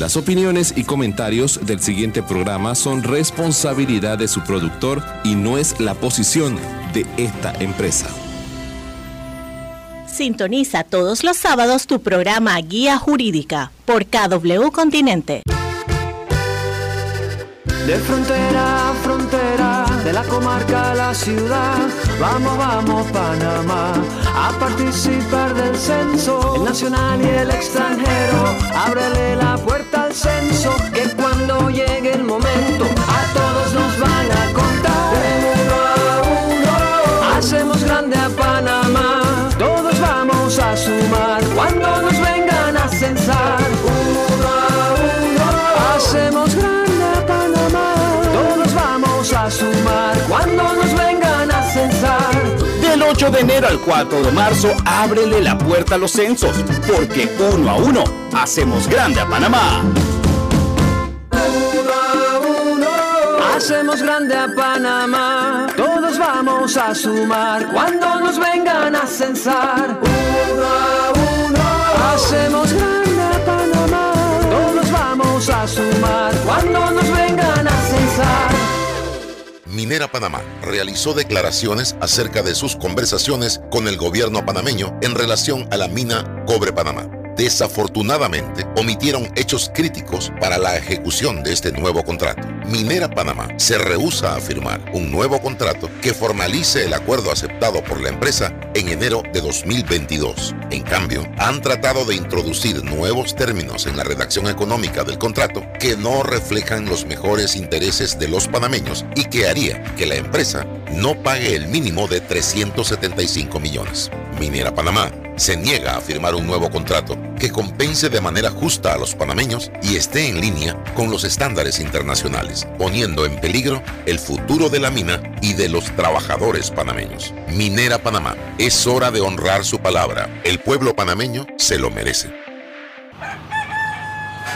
Las opiniones y comentarios del siguiente programa son responsabilidad de su productor y no es la posición de esta empresa. Sintoniza todos los sábados tu programa Guía Jurídica por KW Continente. De frontera a frontera, de la comarca a la ciudad, vamos, vamos Panamá, a participar del censo, el nacional y el extranjero, ábrele la puerta al censo, que cuando llegue el momento, 8 de enero al 4 de marzo, ábrele la puerta a los censos, porque uno a uno hacemos grande a Panamá. Uno a uno hacemos grande a Panamá. Todos vamos a sumar cuando nos vengan a censar. Uno a uno hacemos grande a Panamá. Todos vamos a sumar cuando nos vengan. Minera Panamá realizó declaraciones acerca de sus conversaciones con el gobierno panameño en relación a la mina Cobre Panamá desafortunadamente omitieron hechos críticos para la ejecución de este nuevo contrato. Minera Panamá se rehúsa a firmar un nuevo contrato que formalice el acuerdo aceptado por la empresa en enero de 2022. En cambio, han tratado de introducir nuevos términos en la redacción económica del contrato que no reflejan los mejores intereses de los panameños y que haría que la empresa no pague el mínimo de 375 millones. Minera Panamá se niega a firmar un nuevo contrato que compense de manera justa a los panameños y esté en línea con los estándares internacionales, poniendo en peligro el futuro de la mina y de los trabajadores panameños. Minera Panamá, es hora de honrar su palabra. El pueblo panameño se lo merece.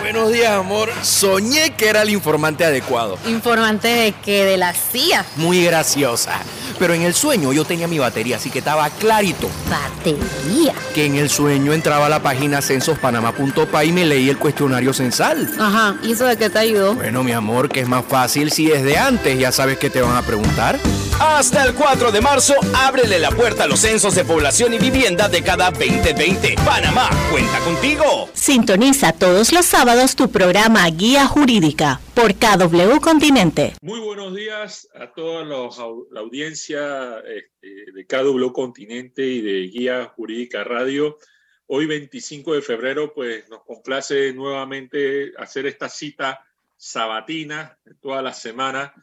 Buenos días, amor. Soñé que era el informante adecuado. ¿Informante de qué? ¿De la CIA? Muy graciosa. Pero en el sueño yo tenía mi batería, así que estaba clarito. ¿Batería? Que en el sueño entraba a la página censospanama.pa y me leí el cuestionario censal. Ajá, ¿y eso de qué te ayudó? Bueno, mi amor, que es más fácil si desde antes ya sabes que te van a preguntar. Hasta el 4 de marzo, ábrele la puerta a los censos de población y vivienda de cada 2020. Panamá, cuenta contigo. Sintoniza todos los sábados tu programa Guía Jurídica por KW Continente. Muy buenos días a toda la audiencia este, de KW Continente y de Guía Jurídica Radio. Hoy 25 de febrero, pues nos complace nuevamente hacer esta cita sabatina toda la semana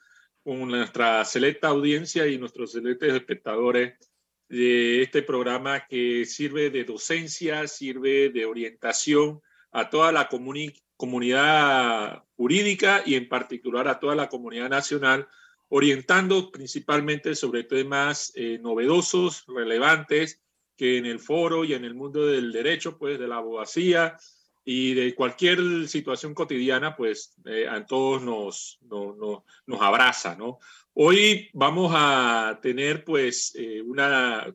con nuestra selecta audiencia y nuestros selectos espectadores de este programa que sirve de docencia, sirve de orientación a toda la comunidad jurídica y en particular a toda la comunidad nacional, orientando principalmente sobre temas eh, novedosos, relevantes, que en el foro y en el mundo del derecho, pues de la abogacía, y de cualquier situación cotidiana, pues eh, a todos nos, nos abraza, ¿no? Hoy vamos a tener pues eh, un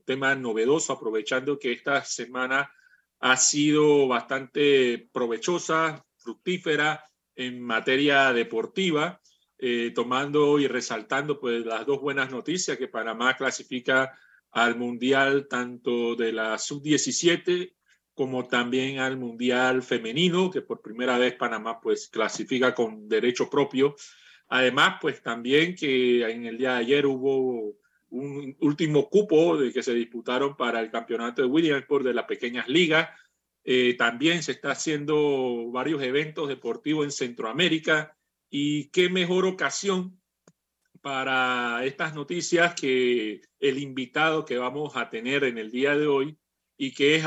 tema novedoso, aprovechando que esta semana ha sido bastante provechosa, fructífera en materia deportiva, eh, tomando y resaltando pues las dos buenas noticias que Panamá clasifica al Mundial tanto de la sub-17 como también al Mundial Femenino, que por primera vez Panamá pues clasifica con derecho propio. Además, pues también que en el día de ayer hubo un último cupo de que se disputaron para el campeonato de Williamsport de las pequeñas ligas. Eh, también se está haciendo varios eventos deportivos en Centroamérica y qué mejor ocasión para estas noticias que el invitado que vamos a tener en el día de hoy, y que es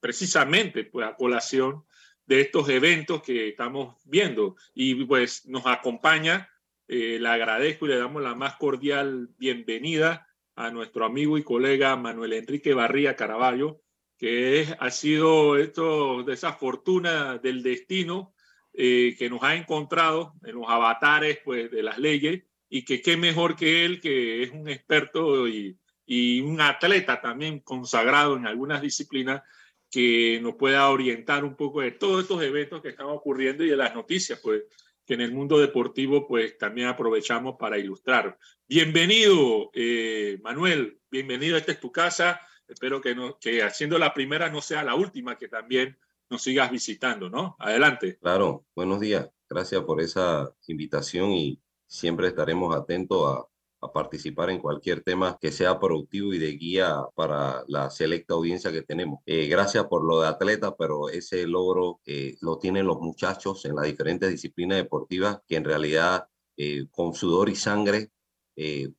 precisamente pues, a colación de estos eventos que estamos viendo. Y pues nos acompaña, eh, le agradezco y le damos la más cordial bienvenida a nuestro amigo y colega Manuel Enrique Barría Caraballo, que ha sido esto de esa fortuna del destino eh, que nos ha encontrado en los avatares pues, de las leyes y que qué mejor que él, que es un experto y y un atleta también consagrado en algunas disciplinas que nos pueda orientar un poco de todos estos eventos que están ocurriendo y de las noticias, pues que en el mundo deportivo pues también aprovechamos para ilustrar. Bienvenido, eh, Manuel, bienvenido, esta es tu casa. Espero que, no, que haciendo la primera no sea la última, que también nos sigas visitando, ¿no? Adelante. Claro, buenos días. Gracias por esa invitación y siempre estaremos atentos a, a participar en cualquier tema que sea productivo y de guía para la selecta audiencia que tenemos. Eh, gracias por lo de atleta, pero ese logro eh, lo tienen los muchachos en las diferentes disciplinas deportivas que en realidad eh, con sudor y sangre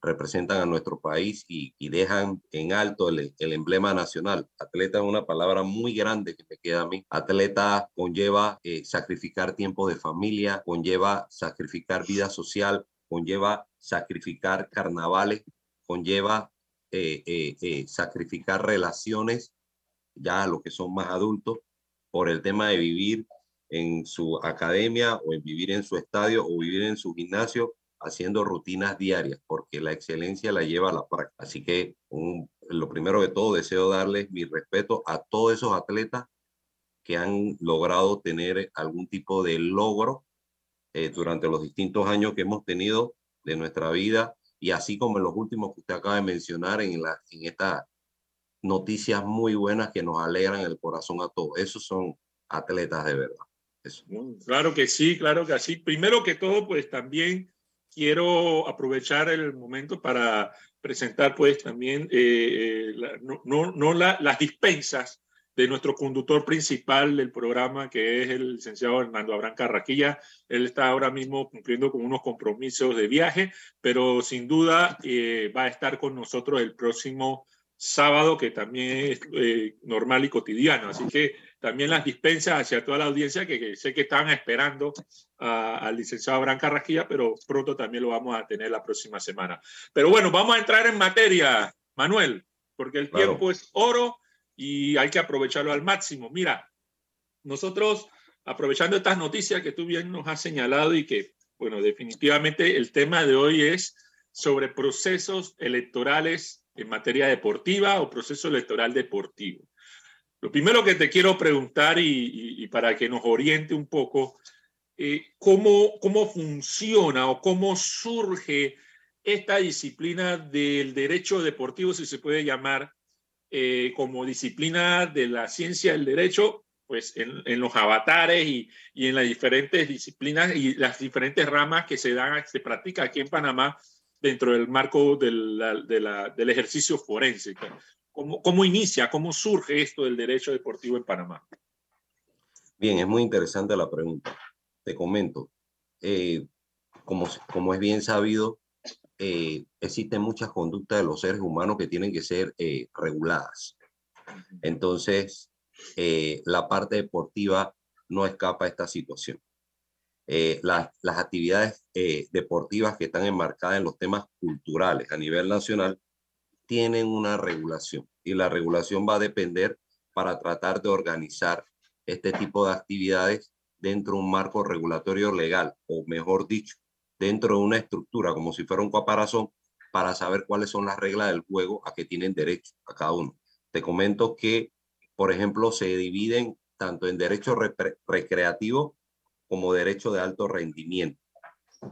representan a nuestro país y, dejan en alto el, emblema nacional. Atleta es una palabra muy grande que me queda a mí. Atleta conlleva sacrificar tiempo de familia, conlleva sacrificar vida social, conlleva sacrificar carnavales, conlleva eh, eh, eh, sacrificar relaciones, ya los que son más adultos, por el tema de vivir en su academia o en vivir en su estadio o vivir en su gimnasio haciendo rutinas diarias, porque la excelencia la lleva a la práctica. Así que lo primero de todo, deseo darles mi respeto a todos esos atletas que han logrado tener algún tipo de logro durante los distintos años que hemos tenido de nuestra vida y así como en los últimos que usted acaba de mencionar en, la, en estas noticias muy buenas que nos alegran el corazón a todos. Esos son atletas de verdad. Eso. Claro que sí, claro que sí. Primero que todo, pues también quiero aprovechar el momento para presentar pues también eh, eh la, no, no, no la, las dispensas de nuestro conductor principal del programa, que es el licenciado Hernando Abraham Carraquilla. Él está ahora mismo cumpliendo con unos compromisos de viaje, pero sin duda eh, va a estar con nosotros el próximo sábado, que también es eh, normal y cotidiano. Así que también las dispensas hacia toda la audiencia, que, que sé que están esperando al licenciado Abraham Carraquilla, pero pronto también lo vamos a tener la próxima semana. Pero bueno, vamos a entrar en materia, Manuel, porque el claro. tiempo es oro y hay que aprovecharlo al máximo. Mira, nosotros, aprovechando estas noticias que tú bien nos has señalado y que, bueno, definitivamente el tema de hoy es sobre procesos electorales en materia deportiva o proceso electoral deportivo. Lo primero que te quiero preguntar y, para que nos oriente un poco, eh, ¿cómo, ¿cómo funciona o cómo surge esta disciplina del derecho deportivo, si se puede llamar, eh, como disciplina de la ciencia del derecho, pues en, los avatares y, en las diferentes disciplinas y las diferentes ramas que se dan, se practica aquí en Panamá dentro del marco de la, de la, del ejercicio forense. ¿Cómo, ¿Cómo inicia, cómo surge esto del derecho deportivo en Panamá? Bien, es muy interesante la pregunta. Te comento, eh, como, como es bien sabido, eh, existen muchas conductas de los seres humanos que tienen que ser eh, reguladas. Entonces, eh, la parte deportiva no escapa a esta situación. Las, las, actividades deportivas que están enmarcadas en los temas culturales a nivel nacional tienen una regulación y la regulación va a depender para tratar de organizar este tipo de actividades dentro de un marco regulatorio legal, o mejor dicho, dentro de una estructura, como si fuera un caparazón, para saber cuáles son las reglas del juego a que tienen derecho a cada uno. Te comento que, por ejemplo, se dividen tanto en derecho re recreativo como derecho de alto rendimiento,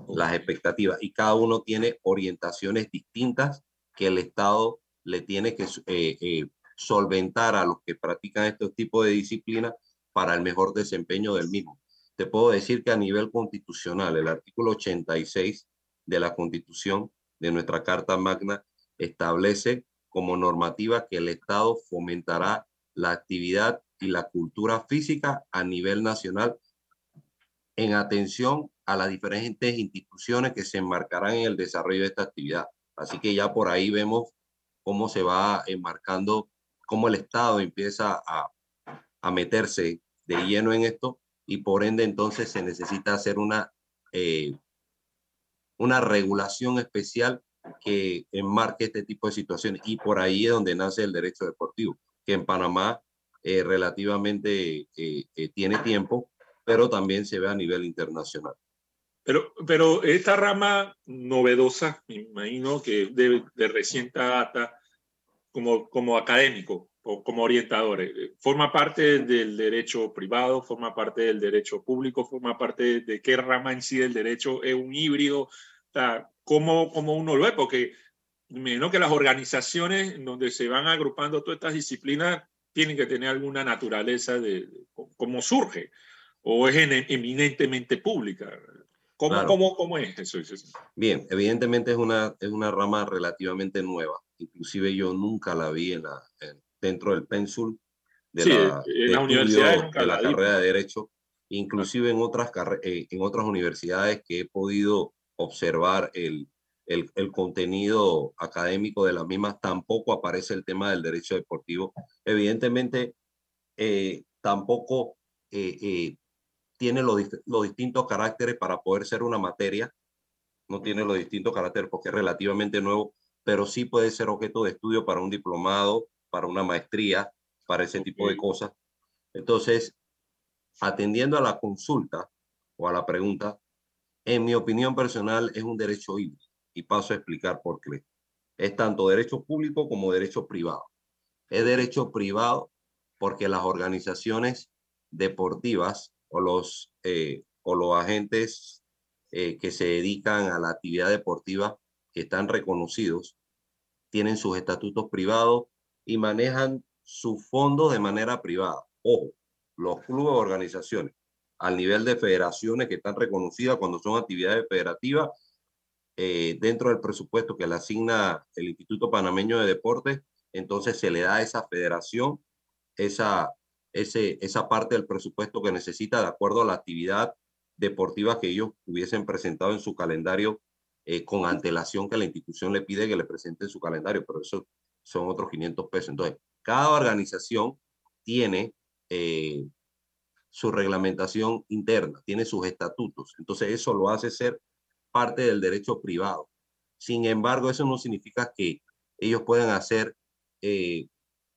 las expectativas, y cada uno tiene orientaciones distintas que el Estado le tiene que eh, eh, solventar a los que practican estos tipos de disciplinas para el mejor desempeño del mismo te puedo decir que a nivel constitucional, el artículo 86 de la Constitución de nuestra Carta Magna establece como normativa que el Estado fomentará la actividad y la cultura física a nivel nacional en atención a las diferentes instituciones que se enmarcarán en el desarrollo de esta actividad. Así que ya por ahí vemos cómo se va enmarcando, cómo el Estado empieza a, meterse de lleno en esto y por ende entonces se necesita hacer una, eh, una regulación especial que enmarque este tipo de situaciones y por ahí es donde nace el derecho deportivo, que en Panamá eh, relativamente eh, tiene tiempo, pero también se ve a nivel internacional. Pero, pero esta rama novedosa, me imagino que de, de reciente data, como, como académico, como orientadores. Forma parte del derecho privado, forma parte del derecho público, forma parte de qué rama en sí del derecho es un híbrido. O ¿cómo, cómo uno lo ve? Porque menos que las organizaciones donde se van agrupando todas estas disciplinas tienen que tener alguna naturaleza de, cómo surge o es eminentemente pública. ¿Cómo, cómo, cómo es eso? Bien, evidentemente es una, es una rama relativamente nueva. Inclusive yo nunca la vi en la, dentro del pensul de la, la universidad de la carrera de Derecho. Inclusive en otras, eh, en otras universidades que he podido observar el, el, el, contenido académico de las mismas, tampoco aparece el tema del derecho deportivo. Evidentemente, eh, tampoco eh, tiene los, distintos caracteres para poder ser una materia, no tiene los distintos caracteres porque es relativamente nuevo, pero sí puede ser objeto de estudio para un diplomado, para una maestría, para ese tipo de cosas. Entonces, atendiendo a la consulta o a la pregunta, en mi opinión personal es un derecho híbrido y paso a explicar por qué. Es tanto derecho público como derecho privado. Es derecho privado porque las organizaciones deportivas o los, eh, o los agentes eh, que se dedican a la actividad deportiva que están reconocidos, tienen sus estatutos privados y manejan su fondo de manera privada. Ojo, los clubes o organizaciones al nivel de federaciones que están reconocidas cuando son actividades federativas eh, dentro del presupuesto que le asigna el Instituto Panameño de Deportes, entonces se le da a esa federación esa, esa parte del presupuesto que necesita de acuerdo a la actividad deportiva que ellos hubiesen presentado en su calendario eh, con antelación que la institución le pide que le presente en su calendario, pero eso son otros 500 pesos. Entonces, cada organización tiene eh, su reglamentación interna, tiene sus estatutos. Entonces, eso lo hace ser parte del derecho privado. Sin embargo, eso no significa que ellos puedan hacer eh,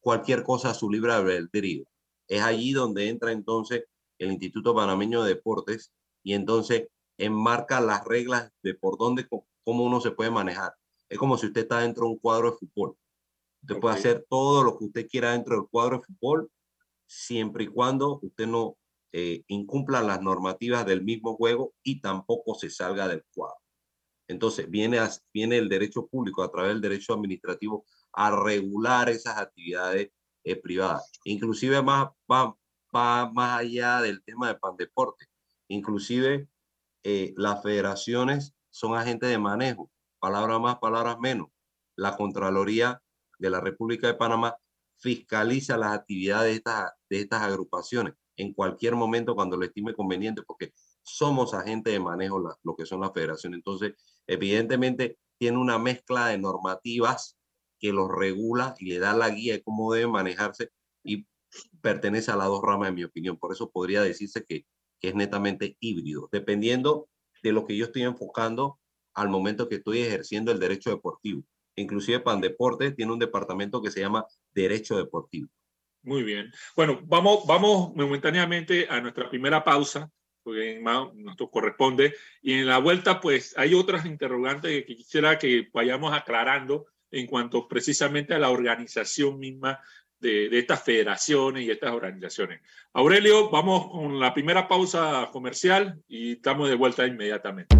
cualquier cosa a su libre albedrío. Es allí donde entra entonces el Instituto Panameño de Deportes y entonces enmarca las reglas de por dónde, cómo uno se puede manejar. Es como si usted está dentro de un cuadro de fútbol. Usted puede hacer todo lo que usted quiera dentro del cuadro de fútbol, siempre y cuando usted no eh, incumpla las normativas del mismo juego y tampoco se salga del cuadro. Entonces viene, viene el derecho público a través del derecho administrativo a regular esas actividades eh, privada. Inclusive más, va, más allá del tema de pandeporte. Inclusive eh, las federaciones son agentes de manejo, palabras más, palabras menos. La Contraloría de la República de Panamá fiscaliza las actividades de estas, de estas agrupaciones en cualquier momento cuando lo estime conveniente, porque somos agentes de manejo lo que son las federaciones. Entonces, evidentemente, tiene una mezcla de normativas que los regula y le da la guía de cómo debe manejarse y pertenece a las dos ramas, en mi opinión. Por eso podría decirse que, es netamente híbrido, dependiendo de lo que yo estoy enfocando al momento que estoy ejerciendo el derecho deportivo. Inclusive Pandeporte tiene un departamento que se llama Derecho Deportivo. Muy bien. Bueno, vamos, vamos momentáneamente a nuestra primera pausa, porque nos corresponde. Y en la vuelta, pues hay otras interrogantes que quisiera que vayamos aclarando en cuanto precisamente a la organización misma de, estas federaciones y estas organizaciones. Aurelio, vamos con la primera pausa comercial y estamos de vuelta inmediatamente.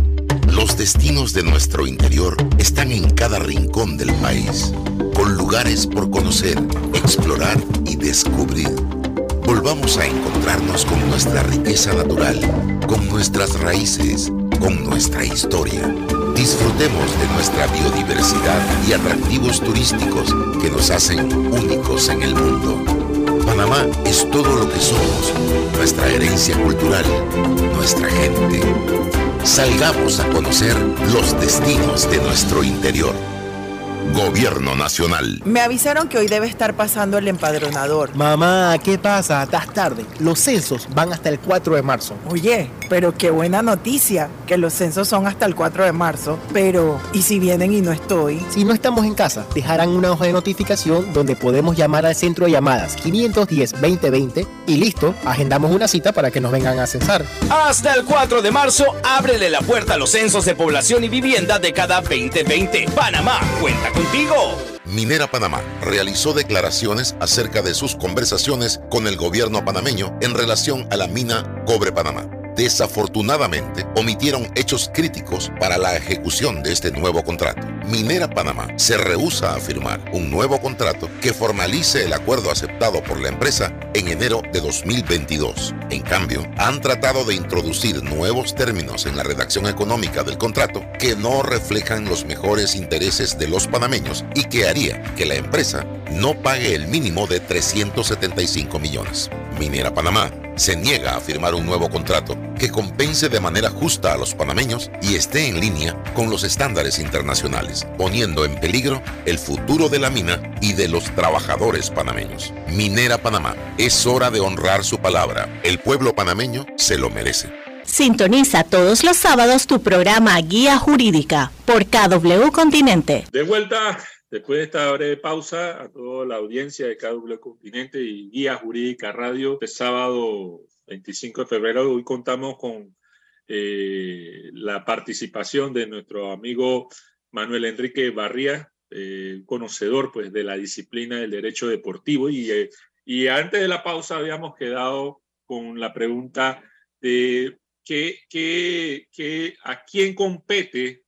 Los destinos de nuestro interior están en cada rincón del país, con lugares por conocer, explorar y descubrir. Volvamos a encontrarnos con nuestra riqueza natural, con nuestras raíces, con nuestra historia Disfrutemos de nuestra biodiversidad y atractivos turísticos que nos hacen únicos en el mundo. Panamá es todo lo que somos, nuestra herencia cultural, nuestra gente. Salgamos a conocer los destinos de nuestro interior. Gobierno Nacional. Me avisaron que hoy debe estar pasando el empadronador. Mamá, ¿qué pasa? Estás tarde. Los censos van hasta el 4 de marzo. Oye, pero qué buena noticia, que los censos son hasta el 4 de marzo. Pero, ¿y si vienen y no estoy? Si no estamos en casa, dejarán una hoja de notificación donde podemos llamar al centro de llamadas 510-2020 y listo, agendamos una cita para que nos vengan a censar. Hasta el 4 de marzo, ábrele la puerta a los censos de población y vivienda de cada 2020. Panamá cuenta contigo. Minera Panamá realizó declaraciones acerca de sus conversaciones con el gobierno panameño en relación a la mina Cobre Panamá desafortunadamente omitieron hechos críticos para la ejecución de este nuevo contrato. Minera Panamá se rehúsa a firmar un nuevo contrato que formalice el acuerdo aceptado por la empresa en enero de 2022. En cambio, han tratado de introducir nuevos términos en la redacción económica del contrato que no reflejan los mejores intereses de los panameños y que haría que la empresa no pague el mínimo de 375 millones. Minera Panamá se niega a firmar un nuevo contrato que compense de manera justa a los panameños y esté en línea con los estándares internacionales, poniendo en peligro el futuro de la mina y de los trabajadores panameños. Minera Panamá, es hora de honrar su palabra. El pueblo panameño se lo merece. Sintoniza todos los sábados tu programa Guía Jurídica por KW Continente. De vuelta Después de esta breve pausa, a toda la audiencia de KW Continente y Guía Jurídica Radio, este sábado 25 de febrero, hoy contamos con eh, la participación de nuestro amigo Manuel Enrique Barría, eh, conocedor pues, de la disciplina del derecho deportivo. Y, eh, y antes de la pausa habíamos quedado con la pregunta de qué, qué, a quién compete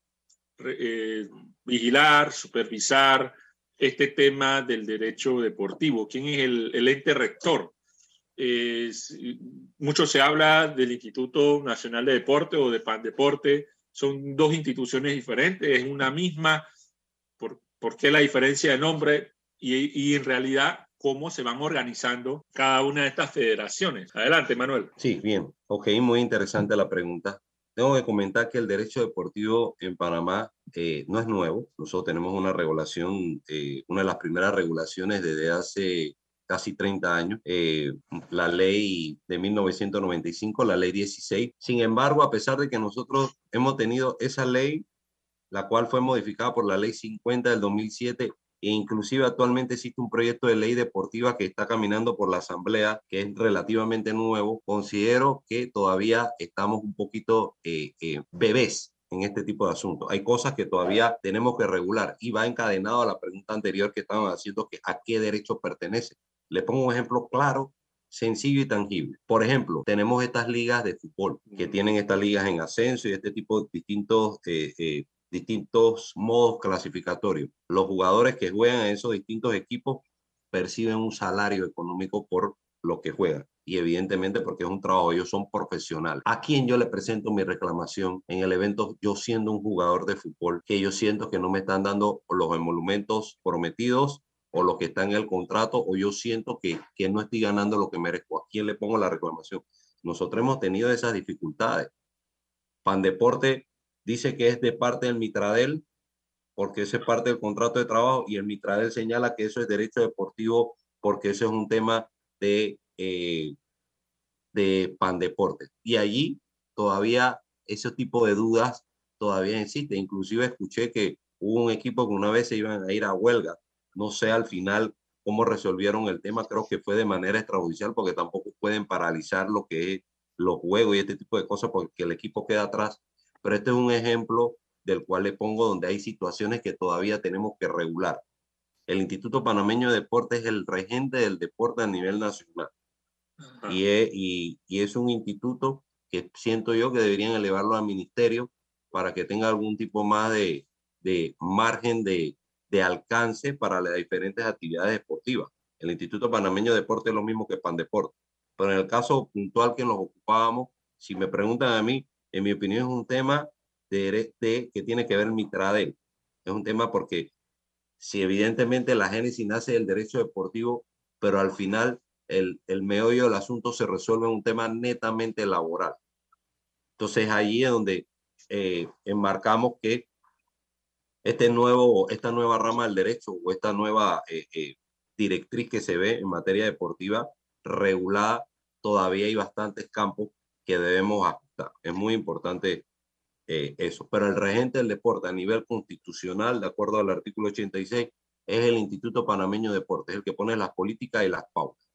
vigilar, supervisar este tema del derecho deportivo? ¿Quién es el, ente rector? mucho se habla del Instituto Nacional de Deporte o de PAN Deporte. Son dos instituciones diferentes, es una misma. ¿Por, por qué la diferencia de nombre? Y, y en realidad, cómo se van organizando cada una de estas federaciones. Adelante, Manuel. Sí, bien. Ok, muy interesante la pregunta. Tengo que comentar que el derecho deportivo en Panamá eh, no es nuevo. Nosotros tenemos una regulación, eh, una de las primeras regulaciones desde hace casi 30 años, eh, la ley de 1995, la ley 16. Sin embargo, a pesar de que nosotros hemos tenido esa ley, la cual fue modificada por la ley 50 del 2007, e inclusive actualmente existe un proyecto de ley deportiva que está caminando por la Asamblea, que es relativamente nuevo. Considero que todavía estamos un poquito eh, eh, bebés en este tipo de asuntos. Hay cosas que todavía tenemos que regular y va encadenado a la pregunta anterior que estaban haciendo, que a qué derecho pertenece. Le pongo un ejemplo claro sencillo y tangible. Por ejemplo, tenemos estas ligas de fútbol que tienen estas ligas en ascenso y este tipo de distintos eh, distintos modos clasificatorios. Los jugadores que juegan en esos distintos equipos perciben un salario económico por lo que juegan y evidentemente porque es un trabajo, ellos son profesionales. ¿A quién yo le presento mi reclamación en el evento yo siendo un jugador de fútbol que yo siento que no me están dando los emolumentos prometidos o lo que está en el contrato o yo siento que, que no estoy ganando lo que merezco? ¿A quién le pongo la reclamación? Nosotros hemos tenido esas dificultades. Pandeporte dice que es de parte del Mitradel, porque ese es parte del contrato de trabajo, y el Mitradel señala que eso es derecho deportivo, porque eso es un tema de, eh, de Pandeporte. Y allí todavía ese tipo de dudas todavía existe. Inclusive escuché que hubo un equipo que una vez se iban a ir a huelga. No sé al final cómo resolvieron el tema, creo que fue de manera extrajudicial, porque tampoco pueden paralizar lo que es los juegos y este tipo de cosas, porque el equipo queda atrás pero este es un ejemplo del cual le pongo donde hay situaciones que todavía tenemos que regular. El Instituto Panameño de Deportes es el regente del deporte a nivel nacional. Y es, y, es un instituto que siento yo que deberían elevarlo al ministerio para que tenga algún tipo más de, de margen de, de, alcance para las diferentes actividades deportivas. El Instituto Panameño de Deporte es lo mismo que Pandeporte. Pero en el caso puntual que nos ocupábamos, si me preguntan a mí, en mi opinión, es un tema de, que tiene que ver Mitradel. Es un tema porque si evidentemente la génesis nace del derecho deportivo, pero al final el, el meollo del asunto se resuelve en un tema netamente laboral. Entonces allí es donde eh, enmarcamos que este nuevo, esta nueva rama del derecho o esta nueva eh, eh, directriz que se ve en materia deportiva regulada, todavía hay bastantes campos que debemos es muy importante eh, eso. Pero el regente del deporte a nivel constitucional, de acuerdo al artículo 86, es el Instituto Panameño de Deportes, el que pone las políticas y las pautas.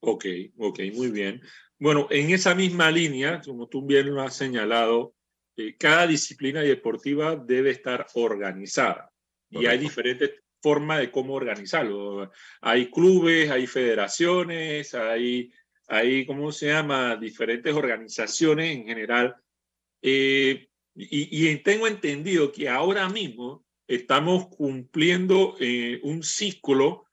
Ok, ok, muy bien. Bueno, en esa misma línea, como tú bien lo has señalado, eh, cada disciplina deportiva debe estar organizada y hay diferentes forma de cómo organizarlo. Hay clubes, hay federaciones, hay, hay ¿cómo se llama?, diferentes organizaciones en general. Eh, y, y, tengo entendido que ahora mismo estamos cumpliendo eh, un ciclo,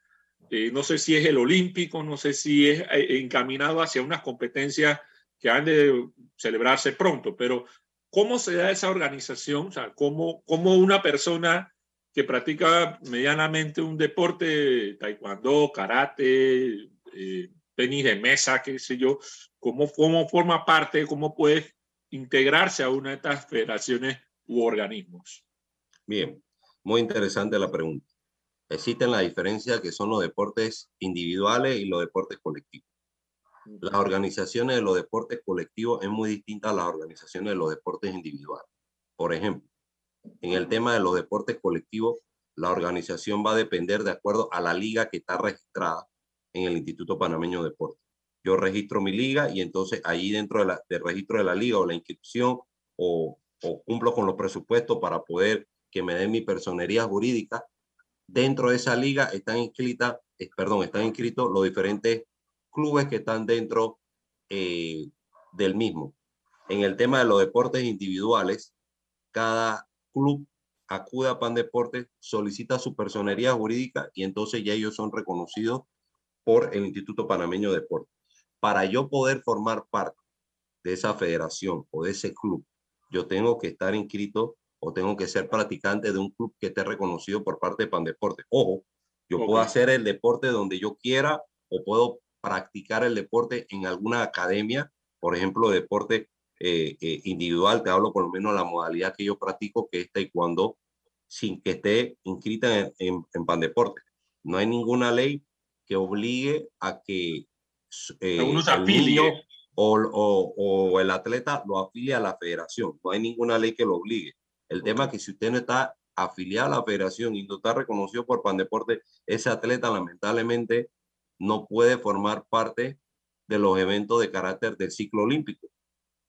eh, no sé si es el olímpico, no sé si es encaminado hacia unas competencias que han de celebrarse pronto, pero ¿cómo se da esa organización? O sea, ¿cómo, cómo una persona que practica medianamente un deporte, taekwondo, karate, eh, tenis de mesa, qué sé yo, cómo, cómo forma parte, cómo puede integrarse a una de estas federaciones u organismos. Bien, muy interesante la pregunta. Existen la diferencia que son los deportes individuales y los deportes colectivos. Las organizaciones de los deportes colectivos es muy distinta a las organizaciones de los deportes individuales. Por ejemplo, en el tema de los deportes colectivos, la organización va a depender de acuerdo a la liga que está registrada en el Instituto Panameño de Deportes. Yo registro mi liga y entonces ahí dentro de del registro de la liga o la inscripción o, o cumplo con los presupuestos para poder que me den mi personería jurídica. Dentro de esa liga están inscritas, eh, perdón, están inscritos los diferentes clubes que están dentro eh, del mismo. En el tema de los deportes individuales, cada club acude a Pan Deportes, solicita su personería jurídica y entonces ya ellos son reconocidos por el Instituto Panameño de Deportes. Para yo poder formar parte de esa federación o de ese club, yo tengo que estar inscrito o tengo que ser practicante de un club que esté reconocido por parte de Pan Deportes. Ojo, yo puedo hacer el deporte donde yo quiera o puedo practicar el deporte en alguna academia, por ejemplo, deporte eh, eh, individual, te hablo por lo menos la modalidad que yo practico, que es taekwondo, sin que esté inscrita en, en, en Pan Deporte. No hay ninguna ley que obligue a que eh, uno se afilie. O, o, o, el atleta lo afilie a la federación. No hay ninguna ley que lo obligue. El tema es que si usted no está afiliado a la federación y no está reconocido por Pan Deporte, ese atleta lamentablemente no puede formar parte de los eventos de carácter del ciclo olímpico,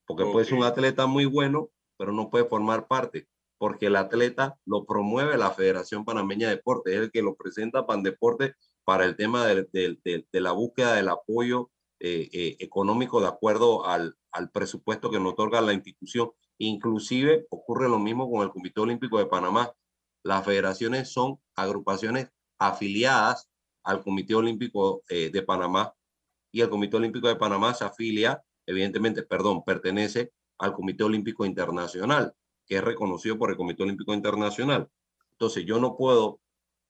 porque puede ser un atleta muy bueno, pero no puede formar parte, porque el atleta lo promueve la Federación Panameña de Deportes, es el que lo presenta Pan Deporte para el tema de, de, de, de la búsqueda del apoyo eh, eh, económico de acuerdo al, al presupuesto que nos otorga la institución. Inclusive ocurre lo mismo con el Comité Olímpico de Panamá. Las federaciones son agrupaciones afiliadas al Comité Olímpico eh, de Panamá y el Comité Olímpico de Panamá se afilia, evidentemente, perdón, pertenece al Comité Olímpico Internacional, que es reconocido por el Comité Olímpico Internacional. Entonces, yo no puedo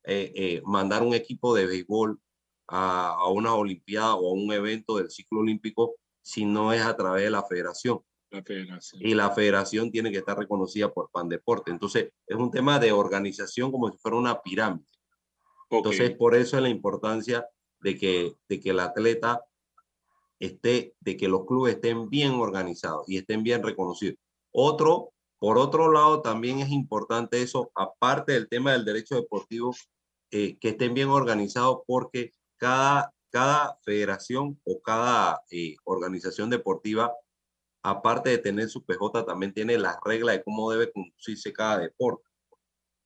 eh, eh, mandar un equipo de béisbol a, a una Olimpiada o a un evento del ciclo olímpico si no es a través de la federación. La federación. Y la federación tiene que estar reconocida por Pan Deporte. Entonces, es un tema de organización como si fuera una pirámide. Entonces, por eso es la importancia de que, de que el atleta esté, de que los clubes estén bien organizados y estén bien reconocidos. Otro, por otro lado, también es importante eso, aparte del tema del derecho deportivo, eh, que estén bien organizados porque cada, cada federación o cada eh, organización deportiva, aparte de tener su PJ, también tiene las reglas de cómo debe conducirse cada deporte.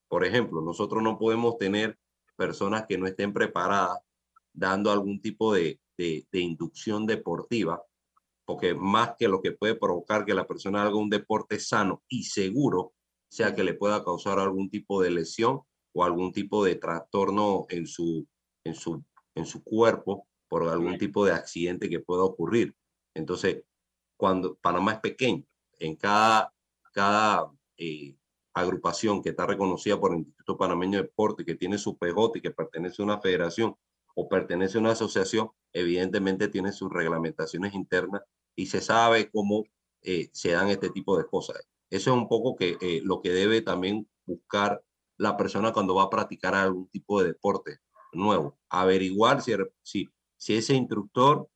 Por ejemplo, nosotros no podemos tener personas que no estén preparadas dando algún tipo de, de, de, inducción deportiva, porque más que lo que puede provocar que la persona haga un deporte sano y seguro, sea que le pueda causar algún tipo de lesión o algún tipo de trastorno en su, en su, en su cuerpo por algún tipo de accidente que pueda ocurrir. Entonces, cuando Panamá es pequeño, en cada, cada eh, agrupación que está reconocida por el Instituto Panameño de Deporte, que tiene su PJ que pertenece a una federación o pertenece a una asociación, evidentemente tiene sus reglamentaciones internas y se sabe cómo eh, se dan este tipo de cosas. Eso es un poco que, eh, lo que debe también buscar la persona cuando va a practicar algún tipo de deporte nuevo. Averiguar si, si, si ese instructor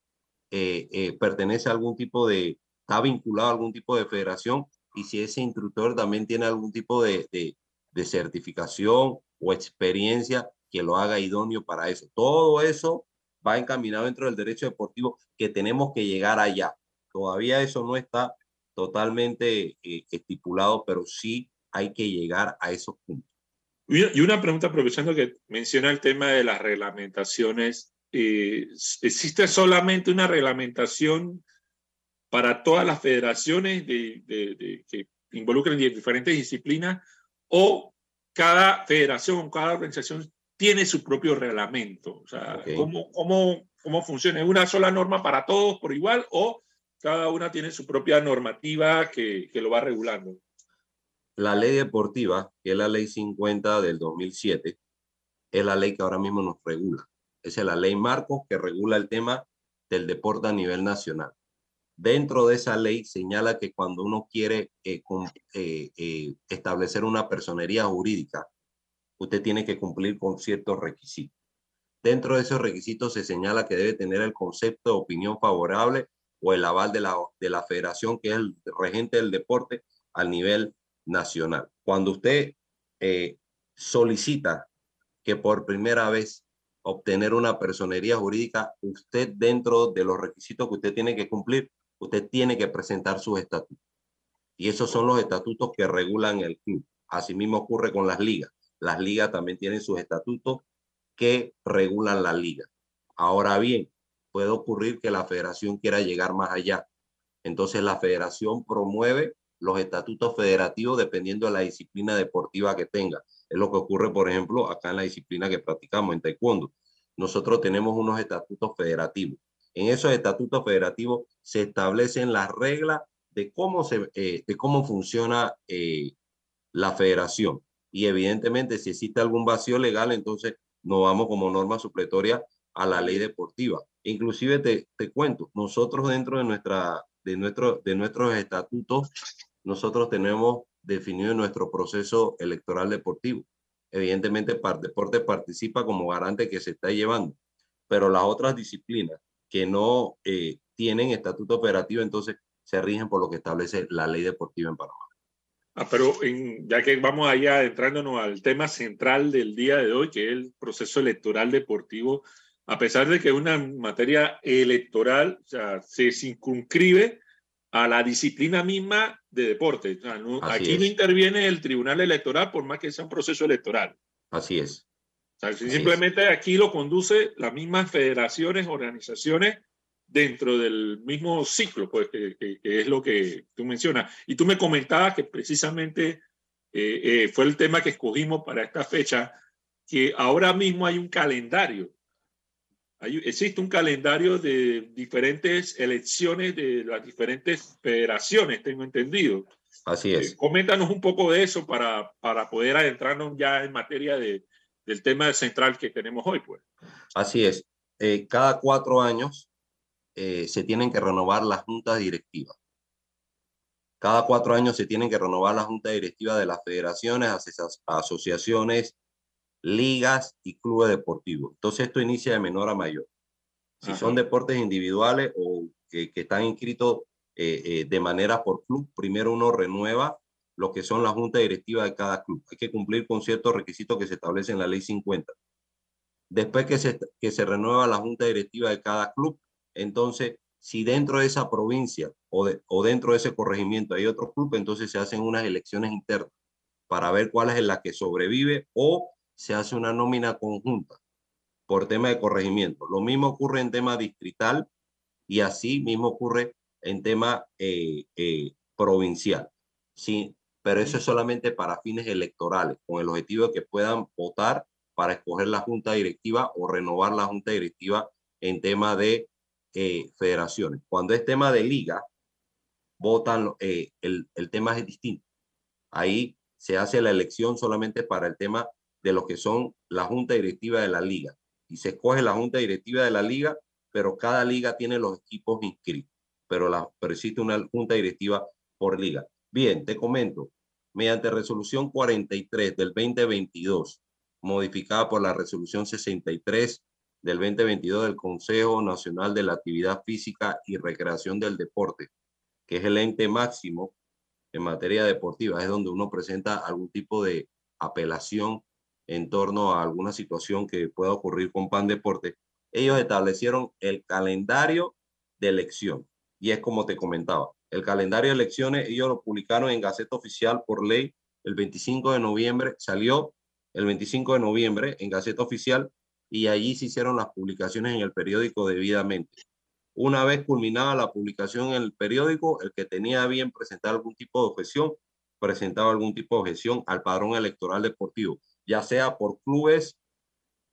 eh, pertenece a algún tipo de, está vinculado a algún tipo de federación y si ese instructor también tiene algún tipo de, de, de certificación o experiencia que lo haga idóneo para eso. Todo eso va encaminado dentro del derecho deportivo que tenemos que llegar allá. Todavía eso no está totalmente eh, estipulado, pero sí hay que llegar a esos puntos. Y una pregunta aprovechando que menciona el tema de las reglamentaciones. eh, ¿Existe solamente una reglamentación para todas las federaciones de, de- de- que involucran diferentes disciplinas o cada federación, cada organización tiene su propio reglamento? O sea. ¿cómo, cómo, ¿cómo funciona? ¿Es una sola norma para todos por igual o cada una tiene su propia normativa que, que lo va regulando? La ley deportiva, que es la ley 50 del 2007, es la ley que ahora mismo nos regula. Esa es la ley marco que regula el tema del deporte a nivel nacional. Dentro de esa ley señala que cuando uno quiere eh, eh, eh, establecer una personería jurídica, usted tiene que cumplir con ciertos requisitos. Dentro de esos requisitos se señala que debe tener el concepto de opinión favorable o el aval de la, de la federación, que es el regente del deporte a nivel nacional. Cuando usted solicita que por primera vez obtener una personería jurídica, usted dentro de los requisitos que usted tiene que cumplir, usted tiene que presentar sus estatutos. Y esos son los estatutos que regulan el club. Asimismo ocurre con las ligas. Las ligas también tienen sus estatutos que regulan la liga. Ahora bien, puede ocurrir que la federación quiera llegar más allá. Entonces la federación promueve los estatutos federativos dependiendo de la disciplina deportiva que tenga. Es lo que ocurre, por ejemplo, acá en la disciplina que practicamos en taekwondo. Nosotros tenemos unos estatutos federativos. En esos estatutos federativos se establecen las reglas de cómo, se, eh, de cómo funciona eh, la federación. Y evidentemente, si existe algún vacío legal, entonces nos vamos como norma supletoria a la ley deportiva. Inclusive te, te cuento, nosotros dentro de, nuestra, de, nuestro, de nuestros estatutos, nosotros tenemos definido nuestro proceso electoral deportivo. Evidentemente, Deporte participa como garante que se está llevando, pero las otras disciplinas que no eh, tienen estatuto operativo, entonces se rigen por lo que establece la ley deportiva en Panamá. Ah, pero en- ya que vamos allá entrándonos al tema central del día de hoy, que es el proceso electoral deportivo, a pesar de que es una materia electoral, o sea, se circunscribe a la disciplina misma de deporte. O sea, no- aquí no es. interviene el tribunal electoral por más que sea un proceso electoral. Así es. O sea, Así simplemente aquí lo conduce las mismas federaciones, organizaciones dentro del mismo ciclo, pues, que, que- que es lo que tú mencionas. Y tú me comentabas que precisamente eh, eh, fue el tema que escogimos para esta fecha, que ahora mismo hay un calendario. Hay- existe un calendario de diferentes elecciones de las diferentes federaciones, tengo entendido. Así es. Eh, coméntanos un poco de eso para, para poder adentrarnos ya en materia de, del tema central que tenemos hoy, pues. Así es. Eh, cada cuatro años eh, se tienen que renovar las juntas directivas. Cada cuatro años se tienen que renovar la junta directiva de las federaciones, asociaciones, ligas y clubes deportivos. Entonces esto inicia de menor a mayor. Si Ajá. son deportes individuales o que, que están inscritos eh, eh, de manera por club, primero uno renueva lo que son la junta directiva de cada club. Hay que cumplir con ciertos requisitos que se establecen en la ley 50. Después que se, que se renueva la junta directiva de cada club, entonces, si dentro de esa provincia o, de- o dentro de ese corregimiento hay otro club, entonces se hacen unas elecciones internas para ver cuál es la que sobrevive o se hace una nómina conjunta por tema de corregimiento. Lo mismo ocurre en tema distrital y así mismo ocurre en tema eh, eh, provincial. Sí, pero eso es solamente para fines electorales, con el objetivo de que puedan votar para escoger la junta directiva o renovar la junta directiva en tema de eh, federaciones. Cuando es tema de liga, votan, eh, el, el tema es distinto. Ahí se hace la elección solamente para el tema de lo que son la junta directiva de la liga. Y se escoge la junta directiva de la liga, pero cada liga tiene los equipos inscritos. Pero, la, pero existe una junta directiva por liga. Bien, te comento. Mediante resolución 43 del 2022, modificada por la resolución 63 del 2022 del Consejo Nacional de la Actividad Física y Recreación del Deporte, que es el ente máximo en materia deportiva, es donde uno presenta algún tipo de apelación en torno a alguna situación que pueda ocurrir con PAN Deporte. Ellos establecieron el calendario de elección y es como te comentaba, el calendario de elecciones ellos lo publicaron en Gaceta Oficial por ley el 25 de noviembre, salió el 25 de noviembre en Gaceta Oficial y allí se hicieron las publicaciones en el periódico debidamente. Una vez culminada la publicación en el periódico, el que tenía bien presentar algún tipo de objeción, presentaba algún tipo de objeción al padrón electoral deportivo, ya sea por clubes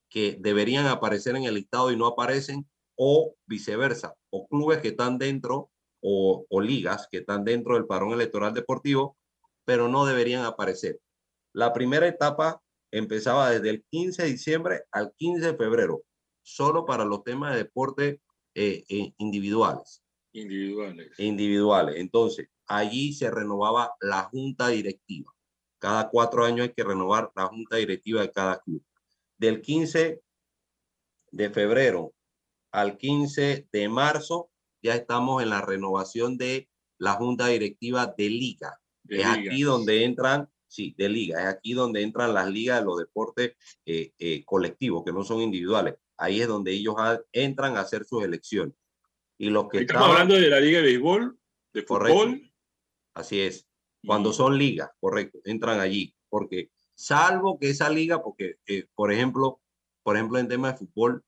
que deberían aparecer en el listado y no aparecen, o viceversa, o clubes que están dentro o, o ligas que están dentro del padrón electoral deportivo, pero no deberían aparecer. La primera etapa empezaba desde el 15 de diciembre al 15 de febrero, solo para los temas de deporte eh, eh, individuales. Individuales. Individuales. Entonces, allí se renovaba la junta directiva. Cada cuatro años hay que renovar la junta directiva de cada club. Del 15 de febrero al 15 de marzo, ya estamos en la renovación de la junta directiva de liga. es aquí donde entran, sí, de liga, es aquí donde entran las ligas de los deportes eh, eh, colectivos, que no son individuales. Ahí es donde ellos entran a hacer sus elecciones. Y los que Estamos hablando de la liga de béisbol, de fútbol. Así es. Cuando son ligas, correcto, entran allí. Porque salvo que esa liga, porque, eh, por ejemplo, por ejemplo, en tema de fútbol,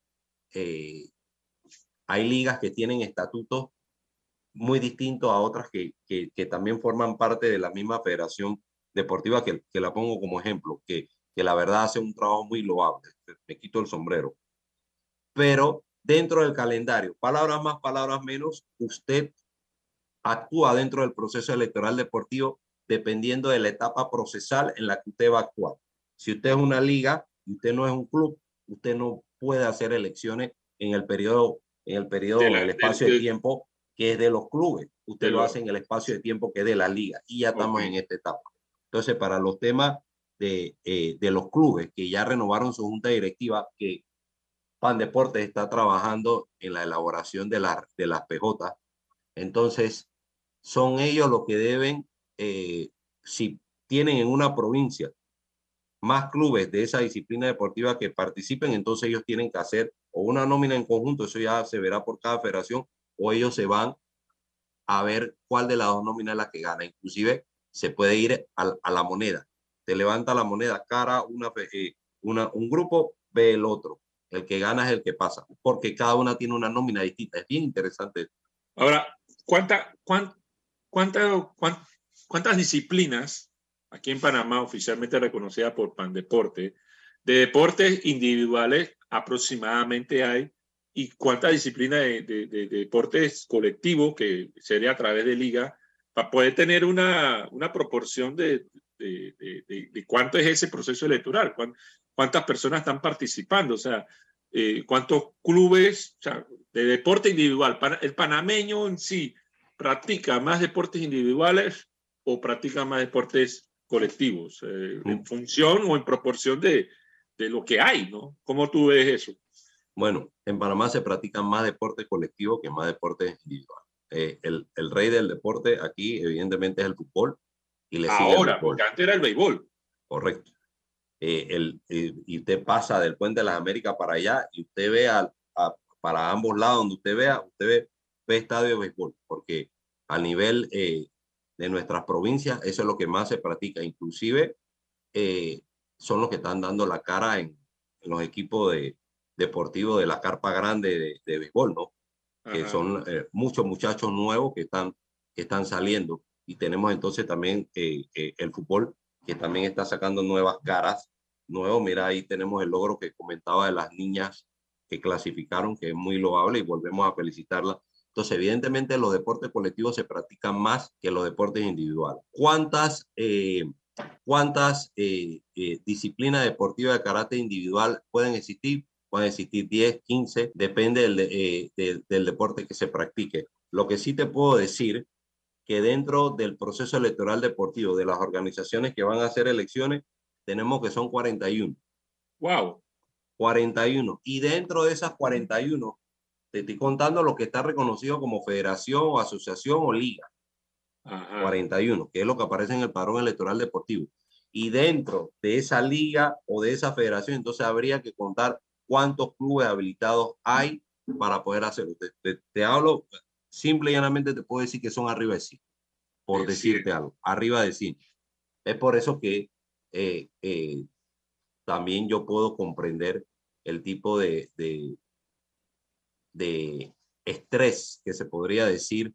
hay ligas que tienen estatutos muy distintos a otras que, que, también forman parte de la misma federación deportiva que, que la pongo como ejemplo, que, que la verdad hace un trabajo muy loable. Me quito el sombrero. Pero dentro del calendario, palabras más, palabras menos, usted actúa dentro del proceso electoral deportivo dependiendo de la etapa procesal en la que usted va a actuar. Si usted es una liga y usted no es un club, usted no puede hacer elecciones en el periodo en el periodo, en el espacio de, tiempo que es de los clubes. Usted lo hace en el espacio de tiempo que es de la liga y ya estamos en esta etapa. Entonces, para los temas de, eh, de los clubes que ya renovaron su junta directiva, que Pan Deportes está trabajando en la elaboración de, la, de las PJ, entonces son ellos los que deben, eh, si tienen en una provincia más clubes de esa disciplina deportiva que participen, entonces ellos tienen que hacer o una nómina en conjunto, eso ya se verá por cada federación, o ellos se van a ver cuál de las dos nóminas es la que gana. Inclusive se puede ir a, la moneda. Te levanta la moneda cara, una, eh, una, un grupo, ve el otro. El que gana es el que pasa, porque cada una tiene una nómina distinta. Es bien interesante. Ahora, ¿cuánta, cuánta, cuánta, cuántas disciplinas aquí en Panamá, oficialmente reconocida por Pandeporte, de deportes individuales aproximadamente hay y cuántas disciplinas de, deportes colectivos que sería a través de liga para poder tener una, una proporción de, de, cuánto es ese proceso electoral, cuántas personas están participando, o sea, eh, cuántos clubes de deporte individual. El panameño en sí practica más deportes individuales o practica más deportes colectivos, eh, en función o en proporción de, de lo que hay, ¿no? ¿Cómo tú ves eso? Bueno, en Panamá se practican más deporte colectivo que más deporte individual. Eh, el, el, rey del deporte aquí, evidentemente, es el fútbol. Y le Ahora, porque antes era el béisbol. Correcto. Eh, el, eh, y usted pasa del Puente de las Américas para allá y usted ve a, para ambos lados donde usted vea, usted ve, ve estadio de béisbol, porque a nivel de nuestras provincias eso es lo que más se practica. Inclusive son los que están dando la cara en, los equipos de, deportivos de la carpa grande de, de béisbol, ¿no? Que son eh, muchos muchachos nuevos que están, que están saliendo. Y tenemos entonces también eh, eh, el fútbol, que también está sacando nuevas caras. Nuevo, mira, ahí tenemos el logro que comentaba de las niñas que clasificaron, que es muy loable y volvemos a felicitarla. Entonces, evidentemente, los deportes colectivos se practican más que los deportes individuales. ¿Cuántas ¿Cuántas disciplinas deportivas de carácter individual pueden existir? Pueden existir 10, 15, depende del, eh, del deporte que se practique. Lo que sí te puedo decir que dentro del proceso electoral deportivo de las organizaciones que van a hacer elecciones, tenemos que son 41. ¡Wow! 41. Y dentro de esas 41, te estoy contando lo que está reconocido como federación o asociación o liga. 41, que es lo que aparece en el padrón electoral deportivo. Y dentro de esa liga o de esa federación, entonces habría que contar cuántos clubes habilitados hay para poder hacerlo. Te, te, hablo, simple y llanamente te puedo decir que son arriba de 100, por decirte algo, arriba de 100. Es por eso que eh, eh, también yo puedo comprender el tipo de, de, de estrés que se podría decir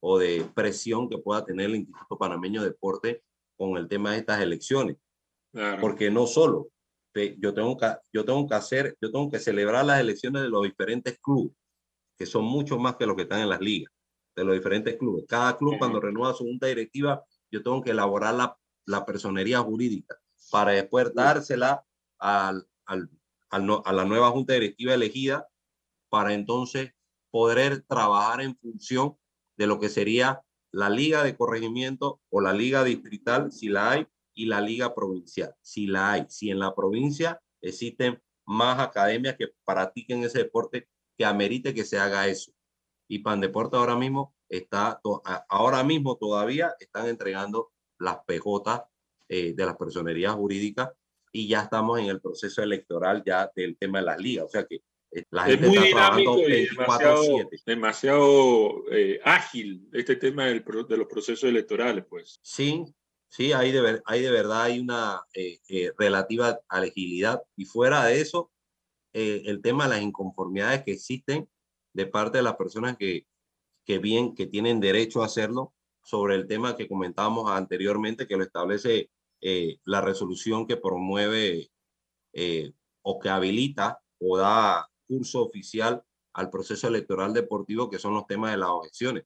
o de presión que pueda tener el Instituto Panameño de Deporte con el tema de estas elecciones. Porque no solo yo tengo, que, yo tengo que hacer, yo tengo que celebrar las elecciones de los diferentes clubes, que son mucho más que los que están en las ligas, de los diferentes clubes. Cada club cuando renueva su junta directiva, yo tengo que elaborar la, la personería jurídica para después dársela al, al, a la nueva junta directiva elegida para entonces poder trabajar en función de lo que sería la liga de corregimiento o la liga distrital, si la hay, y la liga provincial, si la hay. Si en la provincia existen más academias que practiquen ese deporte, que amerite que se haga eso. Y Pandeporte ahora mismo está, ahora mismo todavía están entregando las PJ eh, de las personerías jurídicas y ya estamos en el proceso electoral ya del tema de las ligas. O sea que eh, la gente es muy está trabajando y 24/7. demasiado, demasiado eh, ágil este tema del de los procesos electorales, pues. Sí, sí, hay de, ver- hay de verdad hay una eh, eh, relativa agilidad. Y fuera de eso, eh, el tema de las inconformidades que existen de parte de las personas que, que bien, que tienen derecho a hacerlo, sobre el tema que comentábamos anteriormente, que lo establece eh, la resolución que promueve eh, o que habilita o da curso oficial al proceso electoral deportivo, que son los temas de las objeciones,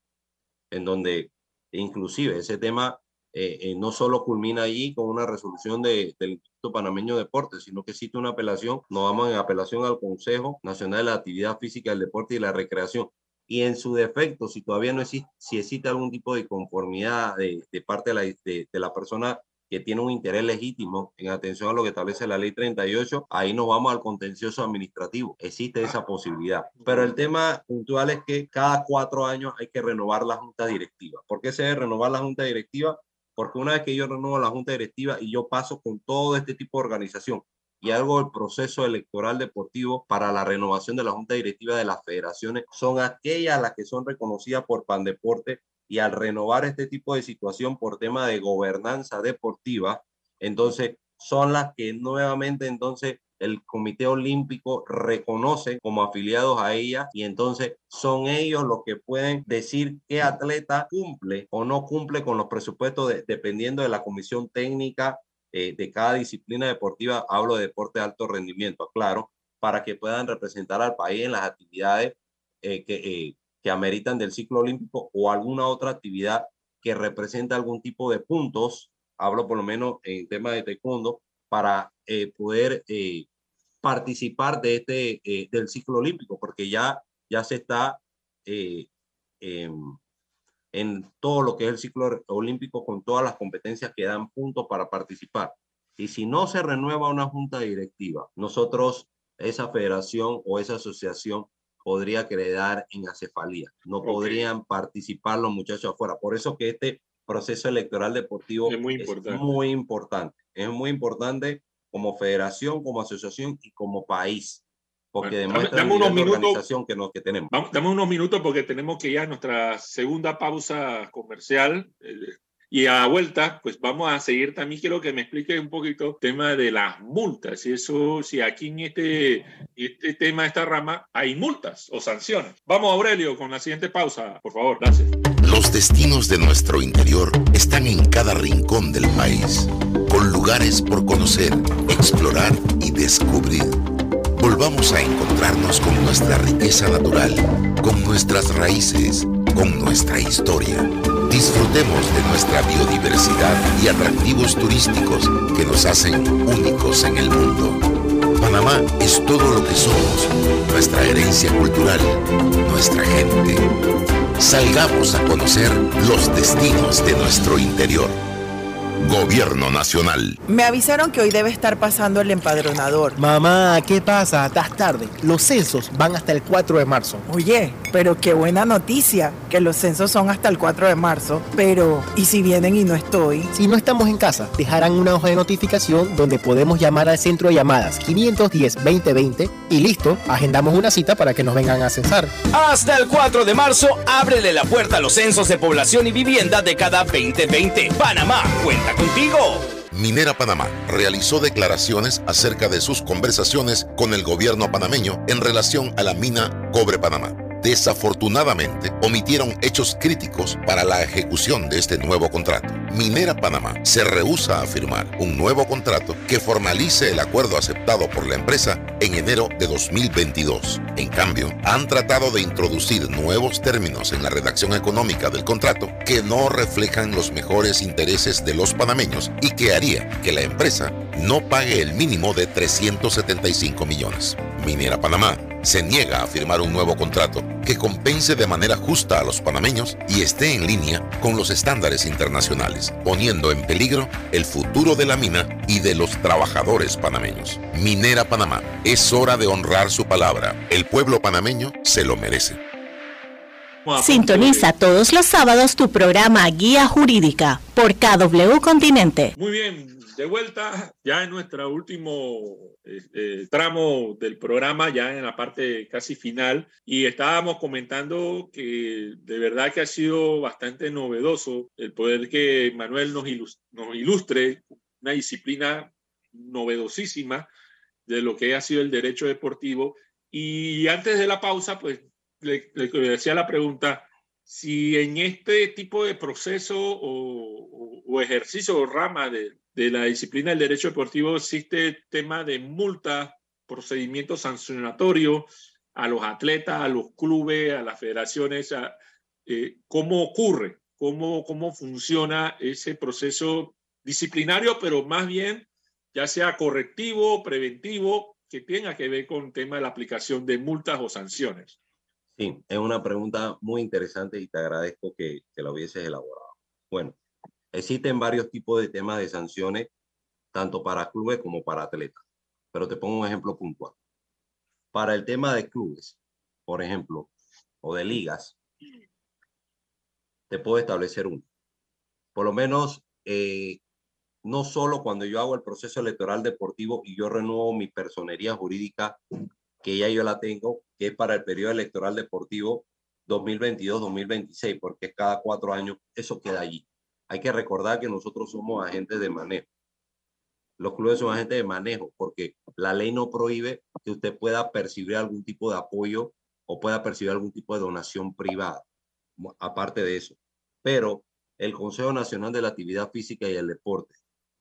en donde inclusive ese tema eh, eh, no solo culmina allí con una resolución de- del Instituto Panameño de Deportes, sino que existe una apelación, nos vamos en apelación al Consejo Nacional de la Actividad Física, el Deporte y la Recreación. Y en su defecto, si todavía no existe, si existe algún tipo de conformidad de, de parte de la, de, de la persona que tiene un interés legítimo en atención a lo que establece la ley 38, ahí nos vamos al contencioso administrativo. Existe esa posibilidad. Pero el tema puntual es que cada cuatro años hay que renovar la junta directiva. ¿Por qué se debe renovar la junta directiva? Porque una vez que yo renuevo la junta directiva y yo paso con todo este tipo de organización y hago el proceso electoral deportivo para la renovación de la junta directiva de las federaciones, son aquellas las que son reconocidas por Pandeporte y al renovar este tipo de situación por tema de gobernanza deportiva, entonces son las que nuevamente entonces el Comité Olímpico reconoce como afiliados a ella y entonces son ellos los que pueden decir qué atleta cumple o no cumple con los presupuestos de- dependiendo de la comisión técnica eh, de cada disciplina deportiva. Hablo de deporte de alto rendimiento, claro, para que puedan representar al país en las actividades eh, que, eh, que ameritan del ciclo olímpico o alguna otra actividad que represente algún tipo de puntos, hablo por lo menos en tema de taekwondo, para eh, poder eh, participar de este, eh, del ciclo olímpico, porque ya, ya se está eh, em, en todo lo que es el ciclo olímpico con todas las competencias que dan puntos para participar. Y si no se renueva una junta directiva, nosotros, esa federación o esa asociación podría quedar en acefalía. No podrían participar los muchachos afuera. Por eso que este proceso electoral deportivo Es muy importante. muy importante. Es muy importante como federación, como asociación y como país. Porque Bueno, demuestra dame nivel unos minutos. organización que, nos, que tenemos. Vamos, dame unos minutos porque tenemos que ir a nuestra segunda pausa comercial. eh, y a la vuelta, pues vamos a seguir. También quiero que me explique un poquito el tema de las multas. Si eso, si aquí en este, este tema, esta rama, hay multas o sanciones. Vamos, Aurelio, con la siguiente pausa, por favor. Gracias. Los destinos de nuestro interior están en cada rincón del país, con lugares por conocer, explorar y descubrir. Volvamos a encontrarnos con nuestra riqueza natural, con nuestras raíces, con nuestra historia. Disfrutemos de nuestra biodiversidad y atractivos turísticos que nos hacen únicos en el mundo. Panamá es todo lo que somos, nuestra herencia cultural, nuestra gente. Salgamos a conocer los destinos de nuestro interior. Gobierno Nacional. Me avisaron que hoy debe estar pasando el empadronador. Mamá, ¿qué pasa? Estás tarde. Los censos van hasta el 4 de marzo. Oye, pero qué buena noticia, que los censos son hasta el 4 de marzo. Pero, ¿y si vienen y no estoy? Si no estamos en casa, dejarán una hoja de notificación donde podemos llamar al centro de llamadas 510-2020 y listo, agendamos una cita para que nos vengan a censar. Hasta el 4 de marzo, ábrele la puerta a los censos de población y vivienda de cada 2020. Panamá, cuenta contigo. Minera Panamá realizó declaraciones acerca de sus conversaciones con el gobierno panameño en relación a la mina Cobre Panamá desafortunadamente omitieron hechos críticos para la ejecución de este nuevo contrato. Minera Panamá se rehúsa a firmar un nuevo contrato que formalice el acuerdo aceptado por la empresa en enero de 2022. En cambio, han tratado de introducir nuevos términos en la redacción económica del contrato que no reflejan los mejores intereses de los panameños y que haría que la empresa no pague el mínimo de 375 millones. Minera Panamá se niega a firmar un nuevo contrato que compense de manera justa a los panameños y esté en línea con los estándares internacionales, poniendo en peligro el futuro de la mina y de los trabajadores panameños. Minera Panamá, es hora de honrar su palabra. El pueblo panameño se lo merece. Sintoniza todos los sábados tu programa Guía Jurídica por KW Continente. Muy bien, de vuelta ya en nuestro último eh, tramo del programa, ya en la parte casi final, y estábamos comentando que de verdad que ha sido bastante novedoso el poder que Manuel nos, nos ilustre una disciplina novedosísima de lo que ha sido el derecho deportivo. Y antes de la pausa, pues le, le decía la pregunta, si en este tipo de proceso o, o ejercicio o rama de, de la disciplina del derecho deportivo existe tema de multa, procedimiento sancionatorio a los atletas, a los clubes, a las federaciones. Eh, ¿Cómo ocurre? ¿Cómo, ¿Cómo funciona ese proceso disciplinario, pero más bien ya sea correctivo, preventivo, que tenga que ver con el tema de la aplicación de multas o sanciones? Sí, es una pregunta muy interesante y te agradezco que la hubieses elaborado. Bueno, Existen varios tipos de temas de sanciones, tanto para clubes como para atletas. Pero te pongo un ejemplo puntual. Para el tema de clubes, por ejemplo, o de ligas, te puedo establecer uno. Por lo menos, eh, no solo cuando yo hago el proceso electoral deportivo y yo renuevo mi personería jurídica, que ya yo la tengo, que es para el periodo electoral deportivo 2022-2026, porque cada cuatro años eso queda allí hay que recordar que nosotros somos agentes de manejo. Los clubes son agentes de manejo porque la ley no prohíbe que usted pueda percibir algún tipo de apoyo o pueda percibir algún tipo de donación privada, aparte de eso. Pero el Consejo Nacional de la Actividad Física y el Deporte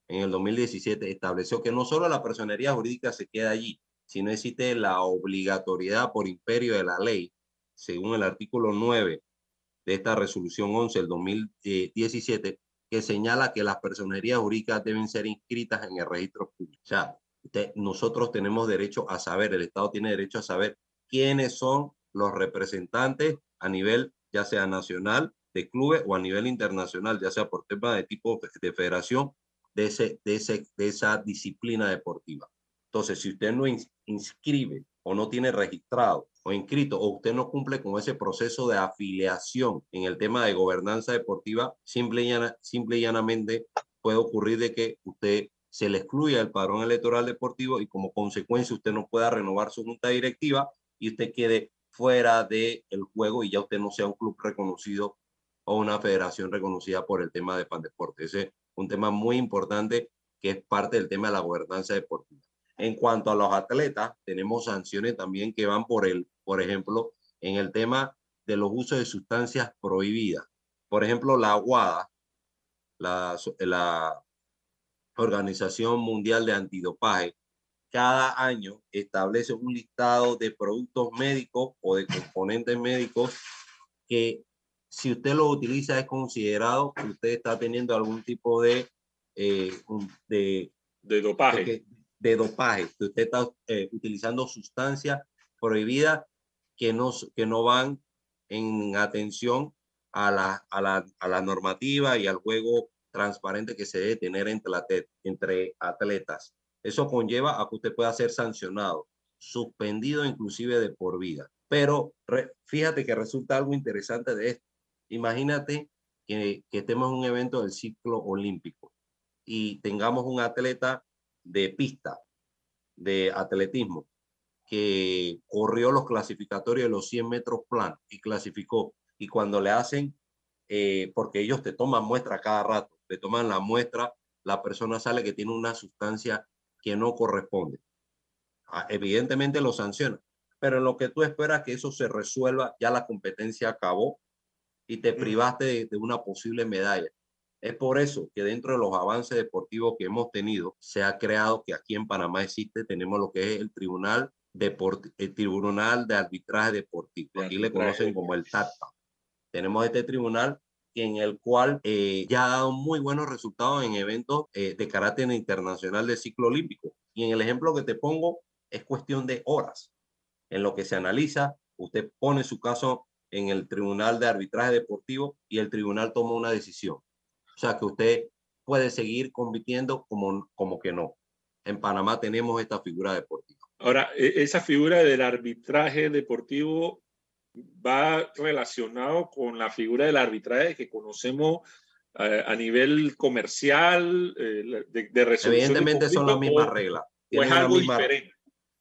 en el 2017 estableció que no solo la personería jurídica se queda allí, sino existe la obligatoriedad por imperio de la ley, según el artículo 9 de esta resolución 11 del 2017 que señala que las personerías jurídicas deben ser inscritas en el registro público. O sea, nosotros tenemos derecho a saber, el Estado tiene derecho a saber quiénes son los representantes a nivel ya sea nacional de clubes o a nivel internacional, ya sea por tema de tipo de federación de, ese, de, ese, de esa disciplina deportiva. Entonces, si usted no inscribe o no tiene registrado o inscrito o usted no cumple con ese proceso de afiliación en el tema de gobernanza deportiva, simple y, llanamente puede ocurrir de que usted se le excluya el padrón electoral deportivo y como consecuencia usted no pueda renovar su junta directiva y usted quede fuera del el juego y ya usted no sea un club reconocido o una federación reconocida por el tema de Pandeporte. Ese es un tema muy importante que es parte del tema de la gobernanza deportiva. En cuanto a los atletas, tenemos sanciones también que van por el, por ejemplo, en el tema de los usos de sustancias prohibidas. Por ejemplo, la aguada, la, la Organización Mundial de Antidopaje, cada año establece un listado de productos médicos o de componentes médicos que si usted lo utiliza es considerado que usted está teniendo algún tipo de, eh, de, de dopaje de dopaje, usted está eh, utilizando sustancias prohibidas que no, que no van en atención a la, a, la, a la normativa y al juego transparente que se debe tener entre, la, entre atletas. Eso conlleva a que usted pueda ser sancionado, suspendido inclusive de por vida. Pero fíjate que resulta algo interesante de esto. Imagínate que, que estemos en un evento del ciclo olímpico y tengamos un atleta de pista de atletismo que corrió los clasificatorios de los 100 metros plan y clasificó. Y cuando le hacen, eh, porque ellos te toman muestra cada rato, te toman la muestra la persona sale que tiene una sustancia que no corresponde. Ah, Evidentemente lo sanciona, pero en lo que tú esperas que eso se resuelva, ya la competencia acabó y te privaste de, de una posible medalla. Es por eso que dentro de los avances deportivos que hemos tenido, se ha creado que aquí en Panamá existe, tenemos lo que es el Tribunal, Deport el Tribunal de Arbitraje Deportivo. Aquí le conocen como el TATPA. Tenemos este tribunal en el cual eh, ya ha dado muy buenos resultados en eventos eh, de carácter internacional de ciclo olímpico. Y en el ejemplo que te pongo, es cuestión de horas. En lo que se analiza, usted pone su caso en el Tribunal de Arbitraje Deportivo y el tribunal toma una decisión. O sea que usted puede seguir compitiendo como, como que no. En Panamá tenemos esta figura deportiva. Ahora, e- esa figura del arbitraje deportivo va relacionado con la figura del arbitraje que conocemos eh, a nivel comercial, eh, de, de resolución. de Evidentemente son las mismas reglas. O es algo misma- diferente.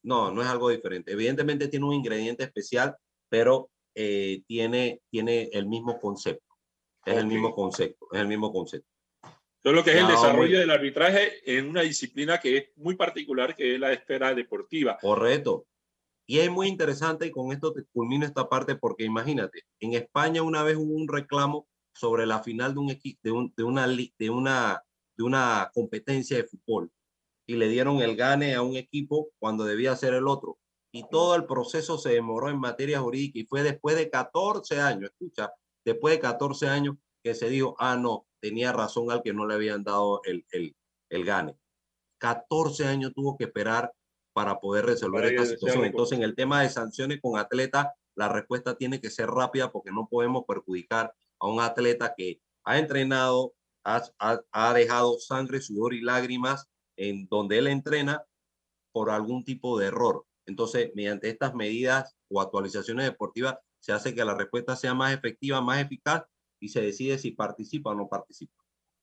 No, no es algo diferente. Evidentemente tiene un ingrediente especial, pero eh, tiene, tiene el mismo concepto. Es el Ok. mismo concepto, es el mismo concepto. Todo lo que es el Ya, desarrollo del arbitraje en una disciplina que es muy particular, que es la esfera deportiva. Correcto. Y es muy interesante y con esto te culmino esta parte porque imagínate, en España una vez hubo un reclamo sobre la final de un de, un- de una de una de una competencia de fútbol y le dieron el gane a un equipo cuando debía ser el otro. Y todo el proceso se demoró en materia jurídica y fue después de 14 años, escucha, después de 14 años que se dijo, ah, no, tenía razón al que no le habían dado el, el, el gane. 14 años tuvo que esperar para poder resolver Para esta situación. Entonces, en el tema de sanciones con atletas, la respuesta tiene que ser rápida porque no podemos perjudicar a un atleta que ha entrenado, ha, ha- ha dejado sangre, sudor y lágrimas en donde él entrena por algún tipo de error. Entonces, mediante estas medidas o actualizaciones deportivas, se hace que la respuesta sea más efectiva, más eficaz y se decide si participa o no participa.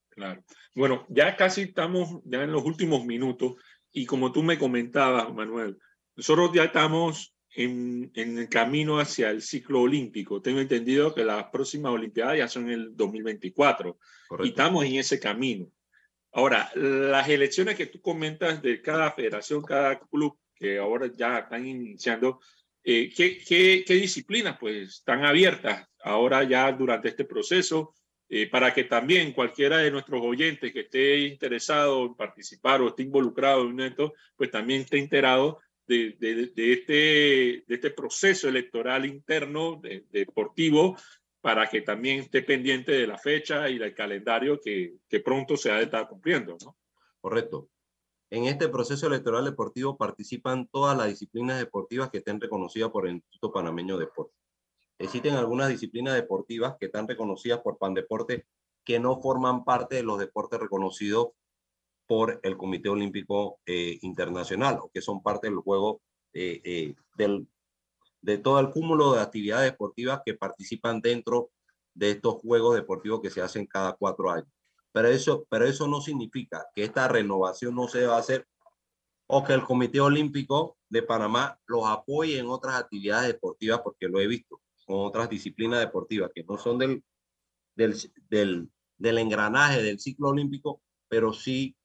Claro. Bueno, ya casi estamos ya en los últimos minutos y como tú me comentabas, Manuel, nosotros ya estamos en, en el camino hacia el ciclo olímpico. Tengo entendido que las próximas Olimpiadas ya son en el 2024 y estamos en ese camino. Ahora, las elecciones que tú comentas de cada federación, cada club que ahora ya están iniciando, eh, ¿qué, qué, qué disciplinas pues están abiertas ahora ya durante este proceso? eh, para que también cualquiera de nuestros oyentes que esté interesado en participar o esté involucrado en esto, pues también esté enterado de, de- de este, de este proceso electoral interno de- deportivo para que también esté pendiente de la fecha y del calendario que, que pronto se ha de estar cumpliendo. ¿no? Correcto. En este proceso electoral deportivo participan todas las disciplinas deportivas que estén reconocidas por el Instituto Panameño de Deporte. Existen algunas disciplinas deportivas que están reconocidas por Pandeporte que no forman parte de los deportes reconocidos por el Comité Olímpico eh, Internacional o que son parte del juego eh, eh, del, de todo el cúmulo de actividades deportivas que participan dentro de estos juegos deportivos que se hacen cada cuatro años. Pero eso, pero eso no significa que esta renovación no se va a hacer o que el Comité Olímpico de Panamá los apoye en otras actividades deportivas, porque lo he visto con otras disciplinas deportivas que no son del, del, del, engranaje del ciclo olímpico, pero sí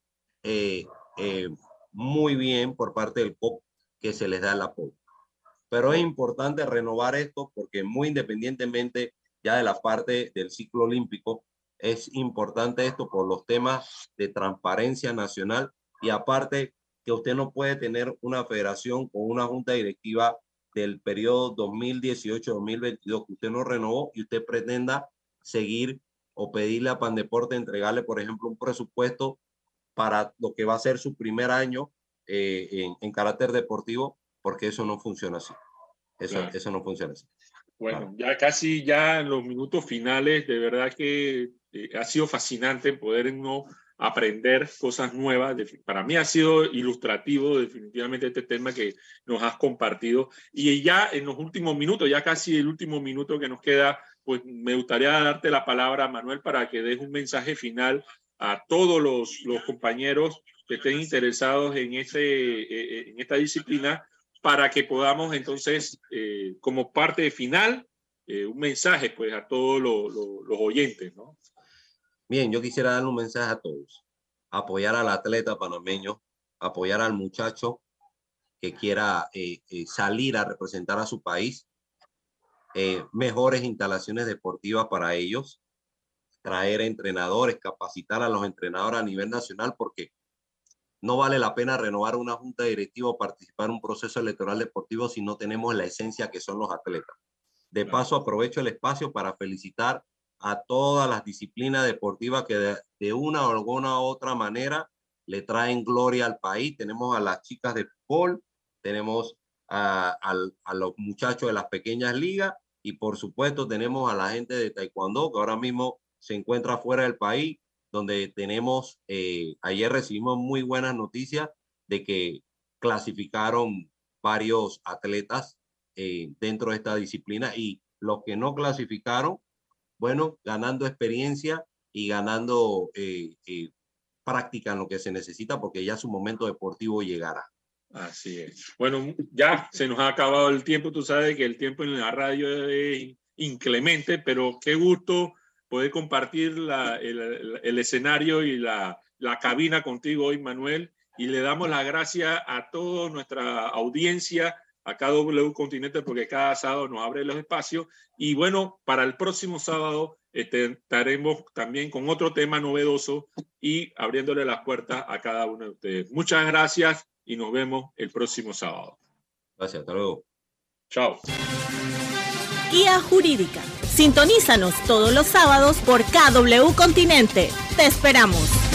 eh, eh, muy bien por parte del COP que se les da el apoyo. Pero es importante renovar esto porque muy independientemente ya de la parte del ciclo olímpico, es importante esto por los temas de transparencia nacional y aparte que usted no puede tener una federación con una junta directiva del periodo 2018-2022 que usted no renovó y usted pretenda seguir o pedirle a Pandeporte entregarle, por ejemplo, un presupuesto para lo que va a ser su primer año eh, en, en, carácter deportivo, porque eso no funciona así. Eso, Claro. eso no funciona así. Bueno, ya casi ya en los minutos finales, de verdad que eh, ha sido fascinante poder uno aprender cosas nuevas. Para mí ha sido ilustrativo definitivamente este tema que nos has compartido. Y ya en los últimos minutos, ya casi el último minuto que nos queda, pues me gustaría darte la palabra, Manuel, para que des un mensaje final a todos los, los compañeros que estén interesados en, eh, en esta disciplina para que podamos entonces, eh, como parte final, eh, un mensaje pues a todos los, los- los oyentes, ¿no? Bien, yo quisiera darle un mensaje a todos. apoyar al atleta panameño, apoyar al muchacho que quiera eh, eh, salir a representar a su país, eh, mejores instalaciones deportivas para ellos, traer entrenadores, capacitar a los entrenadores a nivel nacional, porque no vale la pena renovar una junta directiva o participar en un proceso electoral deportivo si no tenemos la esencia que son los atletas. De paso, aprovecho el espacio para felicitar a todas las disciplinas deportivas que de, una o alguna otra manera le traen gloria al país. Tenemos a las chicas de fútbol, tenemos a, los muchachos de las pequeñas ligas y por supuesto tenemos a la gente de taekwondo que ahora mismo se encuentra fuera del país, donde tenemos, eh, ayer recibimos muy buenas noticias de que clasificaron varios atletas eh, dentro de esta disciplina y los que no clasificaron, bueno, ganando experiencia y ganando eh, práctica en lo que se necesita porque ya su momento deportivo llegará. Así es. Bueno, ya se nos ha acabado el tiempo. Tú sabes que el tiempo en la radio es inclemente, pero qué gusto poder compartir la, el, el, escenario y la, la cabina contigo hoy, Manuel. Y le damos las gracias a toda nuestra audiencia, a cada W Continente, porque cada sábado nos abre los espacios. Y bueno, para el próximo sábado este, estaremos también con otro tema novedoso y abriéndole las puertas a cada uno de ustedes. Muchas gracias y nos vemos el próximo sábado. Gracias, hasta luego. Chao. Guía Jurídica. Sintonízanos todos los sábados por KW Continente. Te esperamos.